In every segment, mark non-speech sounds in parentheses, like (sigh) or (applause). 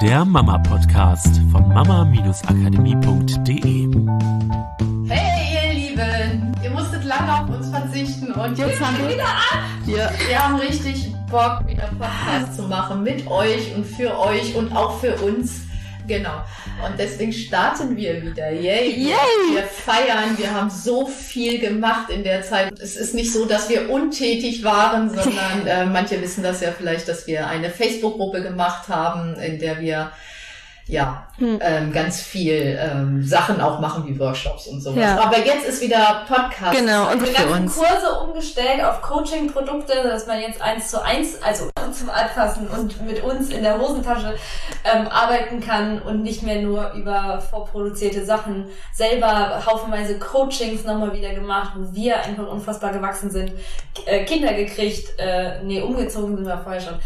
der Mama-Podcast von mama-akademie.de. Hey, ihr Lieben, ihr musstet lange auf uns verzichten und jetzt haben wir wieder an. Wir, wir haben richtig Bock, wieder Podcast zu machen mit euch und für euch und auch für uns. Genau. Und deswegen starten wir wieder. Yay! Yay! Wir feiern. Wir haben so viel gemacht in der Zeit. Es ist nicht so, dass wir untätig waren, sondern (laughs) äh, manche wissen das ja vielleicht, dass wir eine Facebook-Gruppe gemacht haben, in der wir ja, hm. ähm, ganz viel ähm, Sachen auch machen wie Workshops und sowas. Ja. Aber jetzt ist wieder Podcast. Genau, und wir ganzen uns. Kurse umgestellt auf Coaching-Produkte, dass man jetzt eins zu eins, also zum Anfassen und mit uns in der Hosentasche ähm, arbeiten kann und nicht mehr nur über vorproduzierte Sachen selber haufenweise Coachings nochmal wieder gemacht, wo wir einfach unfassbar gewachsen sind, äh, Kinder gekriegt, äh, nee, umgezogen sind wir vorher schon. (laughs)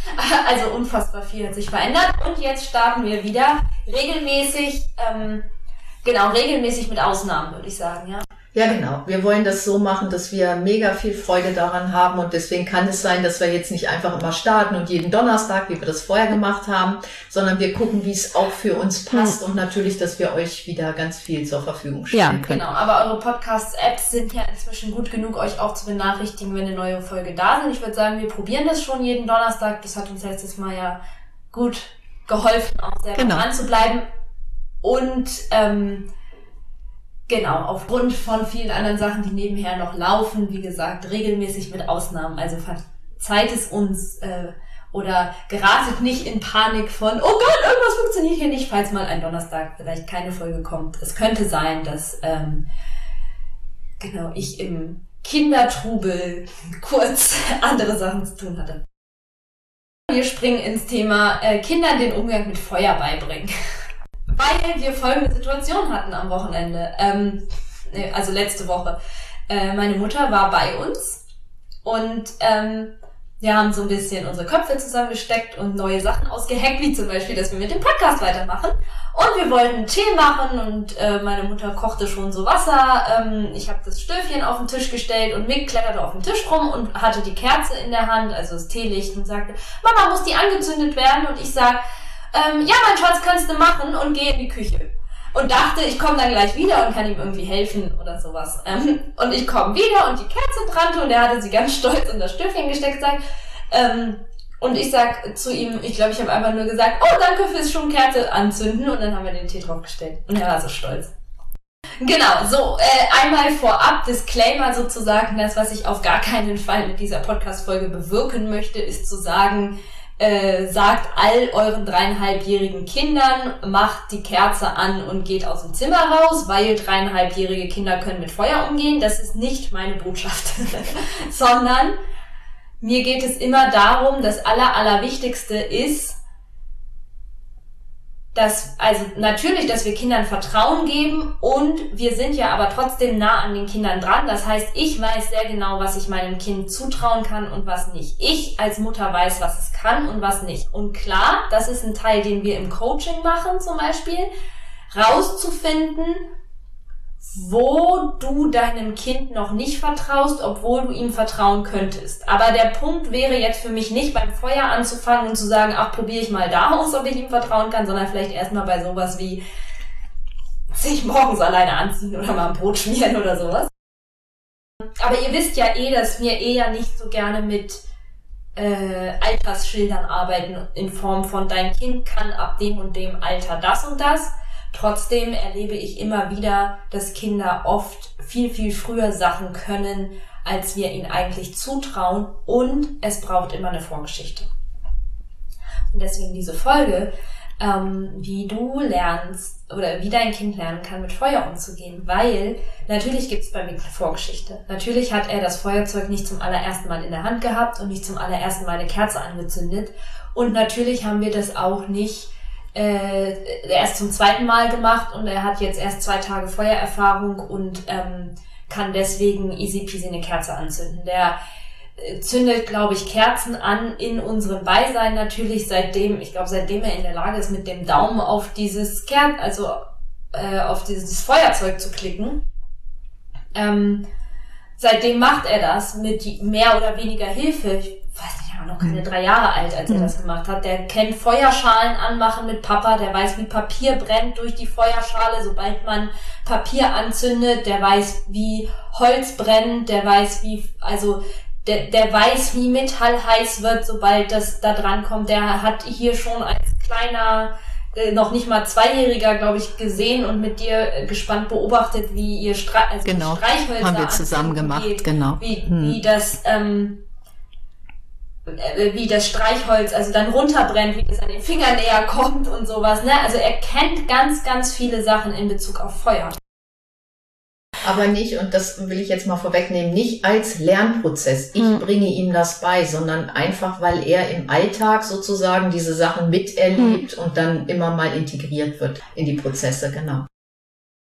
Also unfassbar viel hat sich verändert und jetzt starten wir wieder regelmäßig, ähm, genau, regelmäßig mit Ausnahmen, würde ich sagen, ja. Ja, genau. Wir wollen das so machen, dass wir mega viel Freude daran haben und deswegen kann es sein, dass wir jetzt nicht einfach immer starten und jeden Donnerstag, wie wir das vorher gemacht haben, sondern wir gucken, wie es auch für uns passt mhm. und natürlich, dass wir euch wieder ganz viel zur Verfügung stellen ja, können. Genau, aber eure Podcast-Apps sind ja inzwischen gut genug, euch auch zu benachrichtigen, wenn eine neue Folge da sind. Ich würde sagen, wir probieren das schon jeden Donnerstag. Das hat uns letztes Mal ja gut geholfen, auch selber genau. dran zu bleiben. Und ähm, genau, aufgrund von vielen anderen Sachen, die nebenher noch laufen, wie gesagt, regelmäßig mit Ausnahmen. Also verzeiht es uns äh, oder geratet nicht in Panik von, oh Gott, irgendwas funktioniert hier nicht, falls mal ein Donnerstag vielleicht keine Folge kommt. Es könnte sein, dass ähm, genau ich im Kindertrubel (laughs) kurz andere Sachen zu tun hatte. Wir springen ins Thema äh, Kindern den Umgang mit Feuer beibringen. (laughs) Weil wir folgende Situation hatten am Wochenende. Ähm, also letzte Woche. Äh, meine Mutter war bei uns und ähm, wir haben so ein bisschen unsere Köpfe zusammengesteckt und neue Sachen ausgeheckt, wie zum Beispiel, dass wir mit dem Podcast weitermachen. Und wir wollten Tee machen und äh, meine Mutter kochte schon so Wasser. Ähm, ich habe das Stöfchen auf den Tisch gestellt und Mick kletterte auf den Tisch rum und hatte die Kerze in der Hand, also das Teelicht und sagte, Mama, muss die angezündet werden? Und ich sag, ähm, ja, mein Schatz, kannst du machen und gehe in die Küche und dachte, ich komme dann gleich wieder und kann ihm irgendwie helfen oder sowas. Ähm, und ich komme wieder und die Kerze brannte und er hatte sie ganz stolz in das Stöfchen gesteckt gesagt. Ähm, und ich sag zu ihm, ich glaube, ich habe einfach nur gesagt, oh, danke fürs schon Kerze anzünden und dann haben wir den Tee draufgestellt. Und er war so stolz. Genau, so äh, einmal vorab Disclaimer sozusagen, das, was ich auf gar keinen Fall mit dieser Podcast-Folge bewirken möchte, ist zu sagen, äh, sagt all euren dreieinhalbjährigen Kindern, macht die Kerze an und geht aus dem Zimmer raus, weil dreieinhalbjährige Kinder können mit Feuer umgehen. Das ist nicht meine Botschaft, (laughs) sondern mir geht es immer darum, das Aller, Allerwichtigste ist, dass, also natürlich, dass wir Kindern Vertrauen geben und wir sind ja aber trotzdem nah an den Kindern dran. Das heißt, ich weiß sehr genau, was ich meinem Kind zutrauen kann und was nicht. Ich als Mutter weiß, was es kann und was nicht. Und klar, das ist ein Teil, den wir im Coaching machen zum Beispiel, rauszufinden, wo du deinem Kind noch nicht vertraust, obwohl du ihm vertrauen könntest. Aber der Punkt wäre jetzt für mich nicht beim Feuer anzufangen und zu sagen, ach, probiere ich mal da aus, ob ich ihm vertrauen kann, sondern vielleicht erstmal bei sowas wie sich morgens alleine anziehen oder mal ein Brot schmieren oder sowas. Aber ihr wisst ja eh, dass wir eher nicht so gerne mit äh, Altersschildern arbeiten in Form von dein Kind kann ab dem und dem Alter das und das, Trotzdem erlebe ich immer wieder, dass Kinder oft viel, viel früher Sachen können, als wir ihnen eigentlich zutrauen und es braucht immer eine Vorgeschichte. Und deswegen diese Folge, ähm, wie du lernst oder wie dein Kind lernen kann, mit Feuer umzugehen, weil natürlich gibt es bei mir eine Vorgeschichte. Natürlich hat er das Feuerzeug nicht zum allerersten Mal in der Hand gehabt und nicht zum allerersten Mal eine Kerze angezündet und natürlich haben wir das auch nicht äh, erst zum zweiten Mal gemacht und er hat jetzt erst zwei Tage Feuererfahrung und ähm, kann deswegen easy peasy eine Kerze anzünden. Der äh, zündet, glaube ich, Kerzen an in unserem Beisein natürlich, seitdem, ich glaube, seitdem er in der Lage ist, mit dem Daumen auf dieses Kerz, also äh, auf dieses Feuerzeug zu klicken. Ähm, seitdem macht er das mit mehr oder weniger Hilfe. Ich noch keine drei Jahre alt, als er das gemacht hat. Der kennt Feuerschalen anmachen mit Papa, der weiß, wie Papier brennt durch die Feuerschale, sobald man Papier anzündet, der weiß, wie Holz brennt, der weiß, wie, also der, der weiß, wie Metall heiß wird, sobald das da dran kommt. Der hat hier schon als kleiner äh, noch nicht mal Zweijähriger, glaube ich, gesehen und mit dir äh, gespannt beobachtet, wie ihr Stre also genau. Streichhölzer haben wir zusammen gemacht, geht, genau. Wie, Hm. wie das ähm, äh, wie das Streichholz also dann runterbrennt, wie das an den Finger näher kommt und sowas. Ne? Also er kennt ganz, ganz viele Sachen in Bezug auf Feuer. Aber nicht, und das will ich jetzt mal vorwegnehmen, nicht als Lernprozess. Ich Hm. bringe ihm das bei, sondern einfach, weil er im Alltag sozusagen diese Sachen miterlebt und dann immer mal integriert wird in die Prozesse, genau.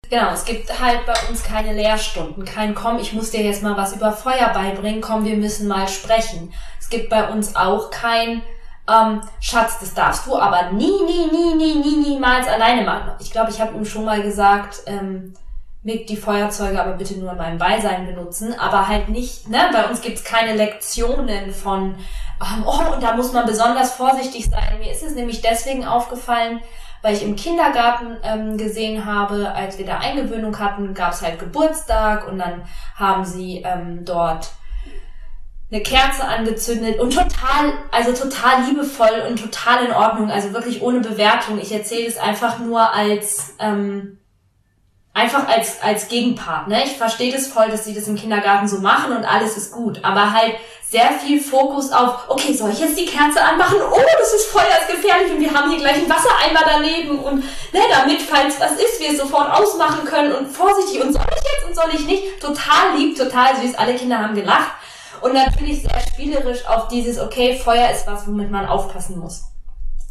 Genau, es gibt halt bei uns keine Lehrstunden, kein Komm, ich muss dir jetzt mal was über Feuer beibringen, komm, wir müssen mal sprechen. Gibt bei uns auch kein ähm, Schatz, das darfst du aber nie, nie, nie, nie, nie, niemals alleine machen. Ich glaube, ich habe ihm schon mal gesagt, ähm, Mick, die Feuerzeuge aber bitte nur in meinem Beisein benutzen, aber halt nicht, ne, bei uns gibt's keine Lektionen von, ähm, oh, und da muss man besonders vorsichtig sein. Mir ist es nämlich deswegen aufgefallen, weil ich im Kindergarten ähm, gesehen habe, als wir da Eingewöhnung hatten, gab's halt Geburtstag und dann haben sie ähm, dort eine Kerze angezündet und total, also total liebevoll und total in Ordnung, also wirklich ohne Bewertung. Ich erzähle es einfach nur als ähm, einfach als als Gegenpart. Ne? Ich verstehe das voll, dass sie das im Kindergarten so machen und alles ist gut, aber halt sehr viel Fokus auf, okay, soll ich jetzt die Kerze anmachen? Oh, das ist Feuer, ist gefährlich und wir haben hier gleich einen Wassereimer daneben und ne, damit, falls was ist, wir es sofort ausmachen können und vorsichtig und soll ich jetzt und soll ich nicht? Total lieb, total süß, alle Kinder haben gelacht und natürlich sehr spielerisch auf dieses, okay, Feuer ist was, womit man aufpassen muss.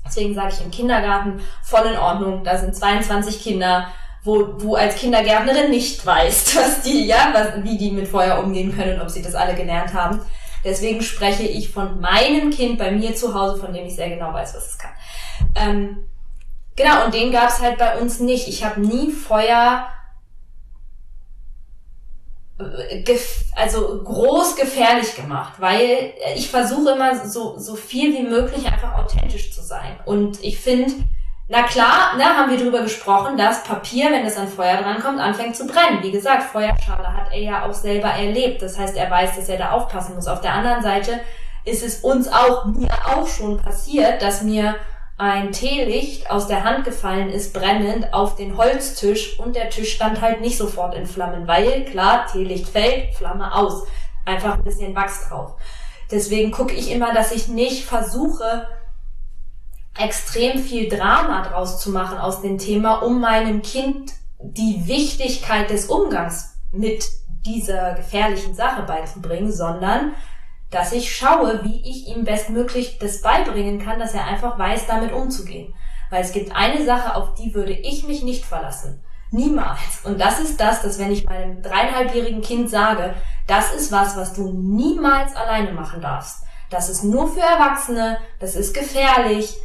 Deswegen sage ich im Kindergarten voll in Ordnung, da sind 22 Kinder, wo du als Kindergärtnerin nicht weißt, (laughs) was die, ja, was, wie die mit Feuer umgehen können und ob sie das alle gelernt haben. Deswegen spreche ich von meinem Kind bei mir zu Hause, von dem ich sehr genau weiß, was es kann. Ähm, genau, und den gab es halt bei uns nicht. Ich habe nie Feuer also groß gefährlich gemacht, weil ich versuche immer so, so viel wie möglich einfach authentisch zu sein. Und ich finde, na klar, ne, haben wir drüber gesprochen, dass Papier, wenn es an Feuer drankommt, anfängt zu brennen. Wie gesagt, Feuerschale hat er ja auch selber erlebt. Das heißt, er weiß, dass er da aufpassen muss. Auf der anderen Seite ist es uns auch, mir auch schon passiert, dass mir ein Teelicht aus der Hand gefallen ist, brennend, auf den Holztisch und der Tisch stand halt nicht sofort in Flammen, weil, klar, Teelicht fällt, Flamme aus. Einfach ein bisschen Wachs drauf. Deswegen gucke ich immer, dass ich nicht versuche, extrem viel Drama draus zu machen aus dem Thema, um meinem Kind die Wichtigkeit des Umgangs mit dieser gefährlichen Sache beizubringen, sondern dass ich schaue, wie ich ihm bestmöglich das beibringen kann, dass er einfach weiß, damit umzugehen. Weil es gibt eine Sache, auf die würde ich mich nicht verlassen. Niemals. Und das ist das, dass wenn ich meinem dreieinhalbjährigen Kind sage, das ist was, was du niemals alleine machen darfst. Das ist nur für Erwachsene, das ist gefährlich.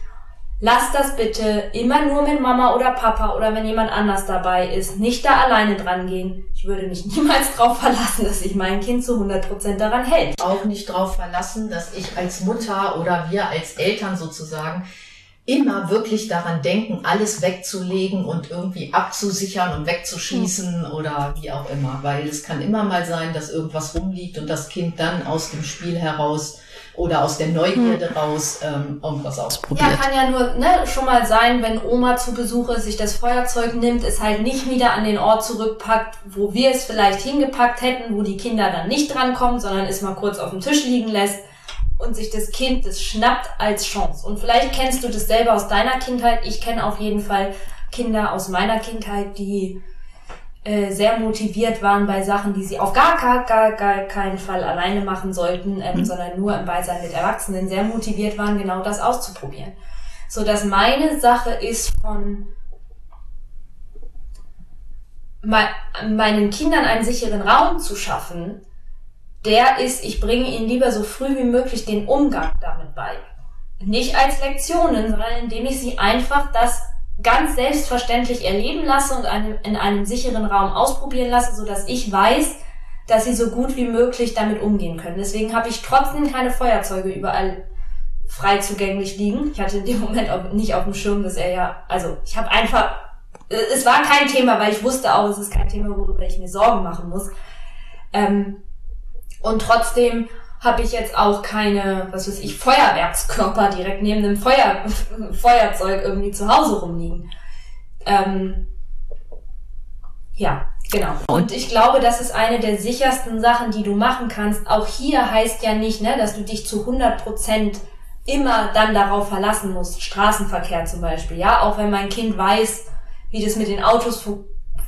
Lass das bitte immer nur mit Mama oder Papa oder wenn jemand anders dabei ist. Nicht da alleine dran gehen. Ich würde mich (laughs) niemals darauf verlassen, dass sich mein Kind zu 100% daran hält. Auch nicht darauf verlassen, dass ich als Mutter oder wir als Eltern sozusagen immer wirklich daran denken, alles wegzulegen und irgendwie abzusichern und wegzuschießen oder wie auch immer. Weil es kann immer mal sein, dass irgendwas rumliegt und das Kind dann aus dem Spiel heraus oder aus der Neugierde raus ähm, irgendwas ausprobiert. Ja, kann ja nur ne, schon mal sein, wenn Oma zu Besuch ist, sich das Feuerzeug nimmt, es halt nicht wieder an den Ort zurückpackt, wo wir es vielleicht hingepackt hätten, wo die Kinder dann nicht drankommen, sondern es mal kurz auf dem Tisch liegen lässt und sich das Kind das schnappt als Chance. Und vielleicht kennst du das selber aus deiner Kindheit. Ich kenne auf jeden Fall Kinder aus meiner Kindheit, die äh, sehr motiviert waren bei Sachen, die sie auf gar, gar, gar, gar keinen Fall alleine machen sollten, ähm, Mhm. sondern nur im Beisein mit Erwachsenen, sehr motiviert waren, genau das auszuprobieren. So dass meine Sache ist von me meinen Kindern einen sicheren Raum zu schaffen, der ist, ich bringe ihnen lieber so früh wie möglich den Umgang damit bei. Nicht als Lektionen, sondern indem ich sie einfach das ganz selbstverständlich erleben lasse und einem, in einem sicheren Raum ausprobieren lasse, so dass ich weiß, dass sie so gut wie möglich damit umgehen können. Deswegen habe ich trotzdem keine Feuerzeuge überall frei zugänglich liegen. Ich hatte in dem Moment auch nicht auf dem Schirm, dass er ja, also ich habe einfach, äh, es war kein Thema, weil ich wusste auch, es ist kein Thema, worüber ich mir Sorgen machen muss. Ähm, und trotzdem habe ich jetzt auch keine, was weiß ich, Feuerwerkskörper direkt neben einem Feuer, (laughs) Feuerzeug irgendwie zu Hause rumliegen. Ähm, ja, genau. Und ich glaube, das ist eine der sichersten Sachen, die du machen kannst. Auch hier heißt ja nicht, ne, dass du dich zu 100 Prozent immer dann darauf verlassen musst. Straßenverkehr zum Beispiel, ja. Auch wenn mein Kind weiß, wie das mit den Autos fu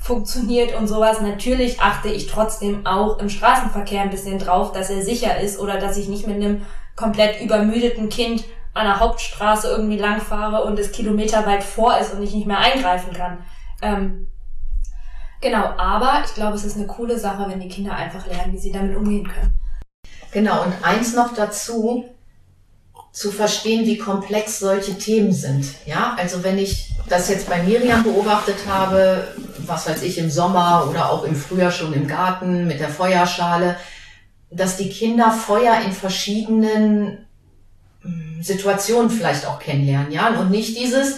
funktioniert und sowas. Natürlich achte ich trotzdem auch im Straßenverkehr ein bisschen drauf, dass er sicher ist oder dass ich nicht mit einem komplett übermüdeten Kind an der Hauptstraße irgendwie langfahre und es kilometerweit vor ist und ich nicht mehr eingreifen kann. Ähm, genau, aber ich glaube, es ist eine coole Sache, wenn die Kinder einfach lernen, wie sie damit umgehen können. Genau, und eins noch dazu, zu verstehen, wie komplex solche Themen sind. Ja, also wenn ich das jetzt bei Miriam beobachtet habe, was weiß ich, im Sommer oder auch im Frühjahr schon im Garten mit der Feuerschale, dass die Kinder Feuer in verschiedenen hm, Situationen vielleicht auch kennenlernen, ja, und nicht dieses,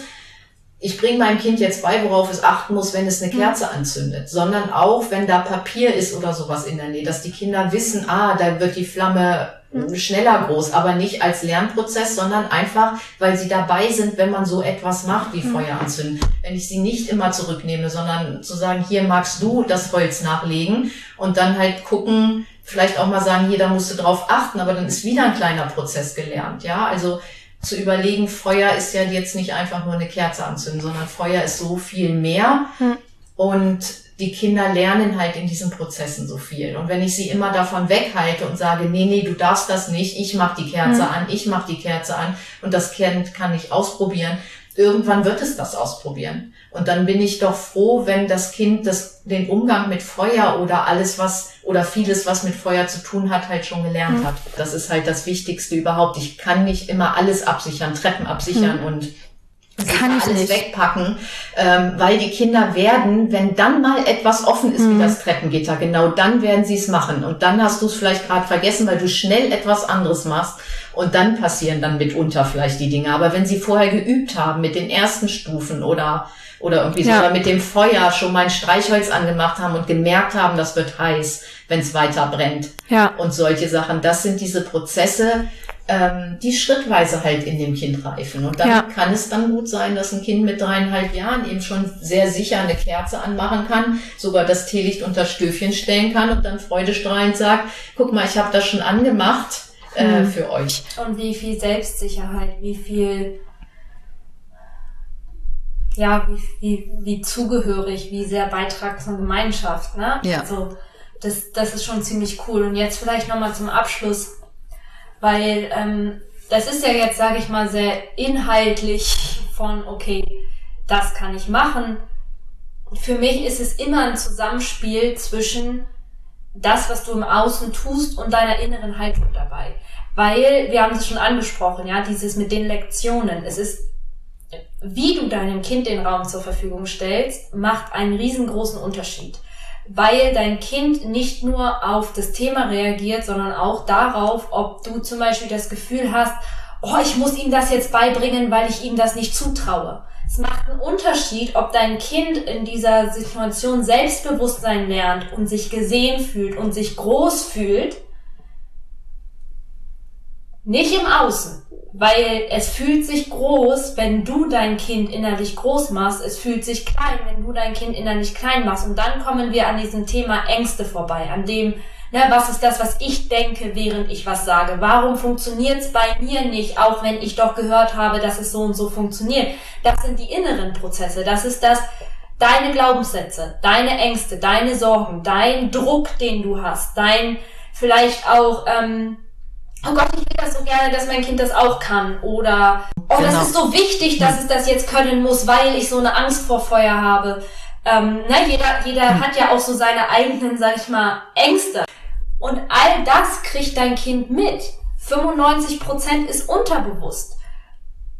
ich bringe meinem Kind jetzt bei, worauf es achten muss, wenn es eine mhm. Kerze anzündet, sondern auch, wenn da Papier ist oder sowas in der Nähe, dass die Kinder wissen, ah, da wird die Flamme. Schneller groß, aber nicht als Lernprozess, sondern einfach, weil sie dabei sind, wenn man so etwas macht wie mhm. Feuer anzünden. Wenn ich sie nicht immer zurücknehme, sondern zu sagen, hier magst du das Holz nachlegen und dann halt gucken, vielleicht auch mal sagen, hier, da musst du drauf achten, aber dann ist wieder ein kleiner Prozess gelernt, ja, also zu überlegen, Feuer ist ja jetzt nicht einfach nur eine Kerze anzünden, sondern Feuer ist so viel mehr. Hm. Und die Kinder lernen halt in diesen Prozessen so viel. Und wenn ich sie immer davon weghalte und sage, nee, nee, du darfst das nicht, ich mach die Kerze hm. an, ich mach die Kerze an und das Kind kann ich ausprobieren, irgendwann wird es das ausprobieren. Und dann bin ich doch froh, wenn das Kind das, den Umgang mit Feuer oder alles, was, oder vieles, was mit Feuer zu tun hat, halt schon gelernt mhm. hat. Das ist halt das Wichtigste überhaupt. Ich kann nicht immer alles absichern, Treppen absichern mhm. und kann ich alles nicht. wegpacken, ähm, weil die Kinder werden, wenn dann mal etwas offen ist mhm. wie das Treppengitter, genau dann werden sie es machen. Und dann hast du es vielleicht gerade vergessen, weil du schnell etwas anderes machst. Und dann passieren dann mitunter vielleicht die Dinge. Aber wenn sie vorher geübt haben mit den ersten Stufen oder oder irgendwie ja. oder mit dem Feuer schon mal ein Streichholz angemacht haben und gemerkt haben, das wird heiß, wenn es weiter brennt. Ja. Und solche Sachen. Das sind diese Prozesse, ähm, die schrittweise halt in dem Kind reifen. Und dann ja. kann es dann gut sein, dass ein Kind mit dreieinhalb Jahren eben schon sehr sicher eine Kerze anmachen kann, sogar das Teelicht unter Stöfchen stellen kann und dann freudestrahlend sagt, guck mal, ich habe das schon angemacht äh, hm. für euch. Und wie viel Selbstsicherheit, wie viel ja, wie, wie, wie zugehörig, wie sehr Beitrag zur Gemeinschaft, ne? Ja. Also, das, das ist schon ziemlich cool. Und jetzt vielleicht nochmal zum Abschluss weil ähm, das ist ja jetzt, sage ich mal, sehr inhaltlich von, okay, das kann ich machen. Für mich ist es immer ein Zusammenspiel zwischen das, was du im Außen tust und deiner inneren Haltung dabei. Weil, wir haben es schon angesprochen, ja, dieses mit den Lektionen. Es ist, wie du deinem Kind den Raum zur Verfügung stellst, macht einen riesengroßen Unterschied weil dein Kind nicht nur auf das Thema reagiert, sondern auch darauf, ob du zum Beispiel das Gefühl hast, oh, ich muss ihm das jetzt beibringen, weil ich ihm das nicht zutraue. Es macht einen Unterschied, ob dein Kind in dieser Situation Selbstbewusstsein lernt und sich gesehen fühlt und sich groß fühlt, nicht im Außen, weil es fühlt sich groß, wenn du dein Kind innerlich groß machst. Es fühlt sich klein, wenn du dein Kind innerlich klein machst. Und dann kommen wir an diesem Thema Ängste vorbei, an dem, ne, was ist das, was ich denke, während ich was sage? Warum funktioniert es bei mir nicht, auch wenn ich doch gehört habe, dass es so und so funktioniert? Das sind die inneren Prozesse. Das ist das, deine Glaubenssätze, deine Ängste, deine Sorgen, dein Druck, den du hast, dein vielleicht auch, ähm, oh Gott, ich will das so gerne, dass mein Kind das auch kann. Oder, oh, genau. das ist so wichtig, dass es das jetzt können muss, weil ich so eine Angst vor Feuer habe. Ähm, ne, jeder, jeder hm. hat ja auch so seine eigenen, sag ich mal, Ängste. Und all das kriegt dein Kind mit. 95% ist unterbewusst.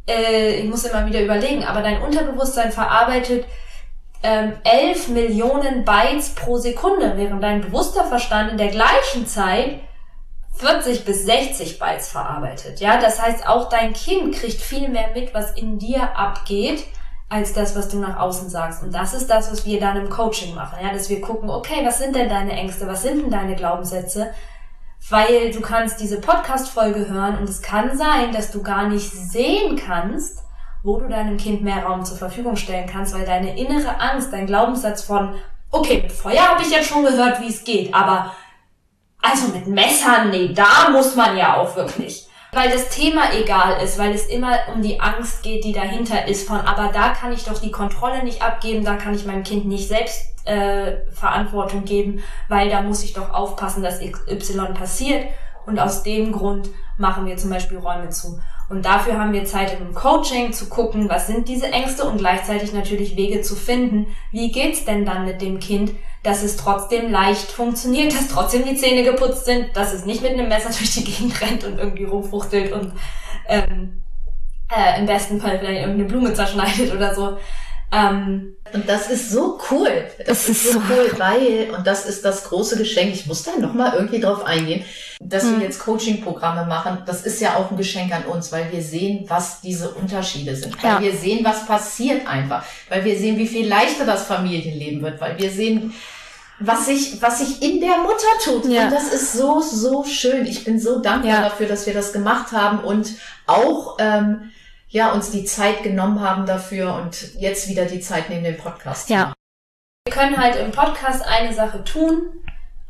Äh, ich muss immer wieder überlegen, aber dein Unterbewusstsein verarbeitet ähm, 11 Millionen Bytes pro Sekunde, während dein bewusster Verstand in der gleichen Zeit 40 bis 60 Bytes verarbeitet. Ja, das heißt, auch dein Kind kriegt viel mehr mit, was in dir abgeht, als das, was du nach außen sagst. Und das ist das, was wir dann im Coaching machen. Ja, dass wir gucken, okay, was sind denn deine Ängste? Was sind denn deine Glaubenssätze? Weil du kannst diese Podcast-Folge hören und es kann sein, dass du gar nicht sehen kannst, wo du deinem Kind mehr Raum zur Verfügung stellen kannst, weil deine innere Angst, dein Glaubenssatz von, okay, mit Feuer habe ich jetzt schon gehört, wie es geht, aber also mit Messern, nee, da muss man ja auch wirklich. Weil das Thema egal ist, weil es immer um die Angst geht, die dahinter ist von, aber da kann ich doch die Kontrolle nicht abgeben, da kann ich meinem Kind nicht selbst äh, Verantwortung geben, weil da muss ich doch aufpassen, dass XY passiert. Und aus dem Grund machen wir zum Beispiel Räume zu. Und dafür haben wir Zeit im Coaching zu gucken, was sind diese Ängste und gleichzeitig natürlich Wege zu finden, wie geht's denn dann mit dem Kind, dass es trotzdem leicht funktioniert, dass trotzdem die Zähne geputzt sind, dass es nicht mit einem Messer (laughs) durch die Gegend rennt und irgendwie rumfuchtelt und ähm, äh, im besten Fall vielleicht irgendeine Blume zerschneidet oder so. Ähm, und das ist so cool. Das, das ist, ist so cool, weil, und das ist das große Geschenk, ich muss da nochmal irgendwie drauf eingehen, dass hm. wir jetzt Coaching-Programme machen, das ist ja auch ein Geschenk an uns, weil wir sehen, was diese Unterschiede sind. Weil ja. wir sehen, was passiert einfach. Weil wir sehen, wie viel leichter das Familienleben wird. Weil wir sehen, was sich, was sich in der Mutter tut. Ja. Und das ist so, so schön. Ich bin so dankbar ja. dafür, dass wir das gemacht haben und auch, ähm, ja, uns die Zeit genommen haben dafür und jetzt wieder die Zeit nehmen, den Podcast ja. Wir können halt im Podcast eine Sache tun,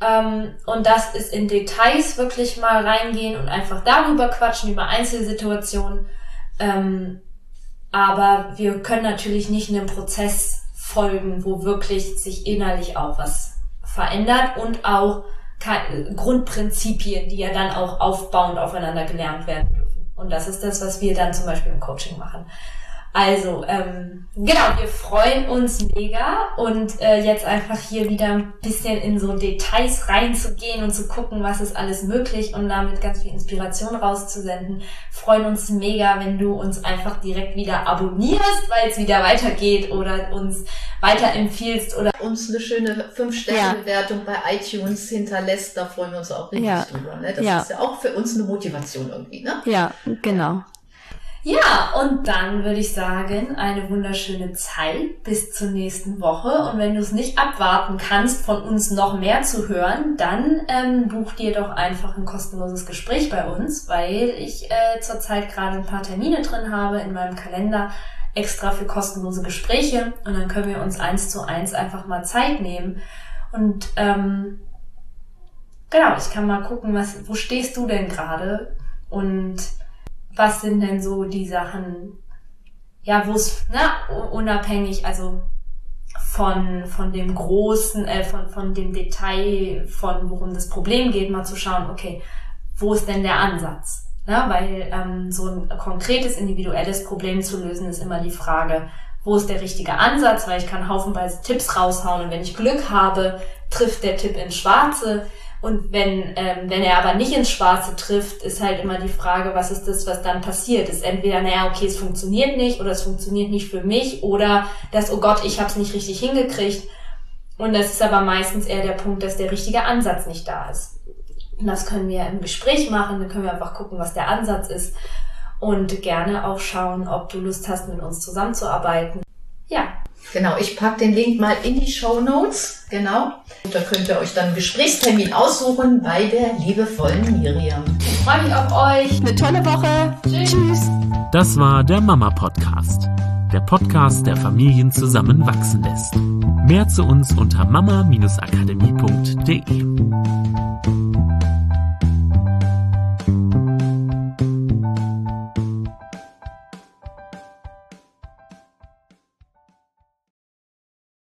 ähm, und das ist in Details wirklich mal reingehen und einfach darüber quatschen, über Einzelsituationen. Ähm, aber wir können natürlich nicht einem Prozess folgen, wo wirklich sich innerlich auch was verändert und auch Grundprinzipien, die ja dann auch aufbauend aufeinander gelernt werden. Und das ist das, was wir dann zum Beispiel im Coaching machen. Also, ähm, genau, wir freuen uns mega und äh, jetzt einfach hier wieder ein bisschen in so Details reinzugehen und zu gucken, was ist alles möglich und damit ganz viel Inspiration rauszusenden. Freuen uns mega, wenn du uns einfach direkt wieder abonnierst, weil es wieder weitergeht oder uns weiterempfiehlst oder uns eine schöne 5-Sterne-Bewertung ja. bei iTunes hinterlässt. Da freuen wir uns auch richtig ja. drüber. Ne? Das ja. ist ja auch für uns eine Motivation irgendwie. Ne? Ja, genau. Ja, und dann würde ich sagen, eine wunderschöne Zeit bis zur nächsten Woche. Und wenn du es nicht abwarten kannst, von uns noch mehr zu hören, dann ähm, buch dir doch einfach ein kostenloses Gespräch bei uns, weil ich äh, zurzeit gerade ein paar Termine drin habe in meinem Kalender extra für kostenlose Gespräche. Und dann können wir uns eins zu eins einfach mal Zeit nehmen. Und ähm, genau, ich kann mal gucken, was, wo stehst du denn gerade? Und was sind denn so die Sachen, ja, wo es, ne, unabhängig, also von, von dem großen, äh, von, von dem Detail, von worum das Problem geht, mal zu schauen, okay, wo ist denn der Ansatz? Ne? Weil ähm, so ein konkretes, individuelles Problem zu lösen, ist immer die Frage, wo ist der richtige Ansatz, weil ich kann haufenweise Tipps raushauen und wenn ich Glück habe, trifft der Tipp ins Schwarze. Und wenn, ähm, wenn er aber nicht ins Schwarze trifft, ist halt immer die Frage, was ist das, was dann passiert? Ist entweder, naja, okay, es funktioniert nicht oder es funktioniert nicht für mich oder das, oh Gott, ich habe es nicht richtig hingekriegt. Und das ist aber meistens eher der Punkt, dass der richtige Ansatz nicht da ist. Und das können wir im Gespräch machen, dann können wir einfach gucken, was der Ansatz ist und gerne auch schauen, ob du Lust hast, mit uns zusammenzuarbeiten. Genau, ich pack den Link mal in die Show Notes. Genau. Und da könnt ihr euch dann einen Gesprächstermin aussuchen bei der liebevollen Miriam. Ich freue mich auf euch. Eine tolle Woche. Tschüss. Tschüss. Das war der Mama Podcast. Der Podcast, der Familien zusammenwachsen lässt. Mehr zu uns unter mama-akademie.de.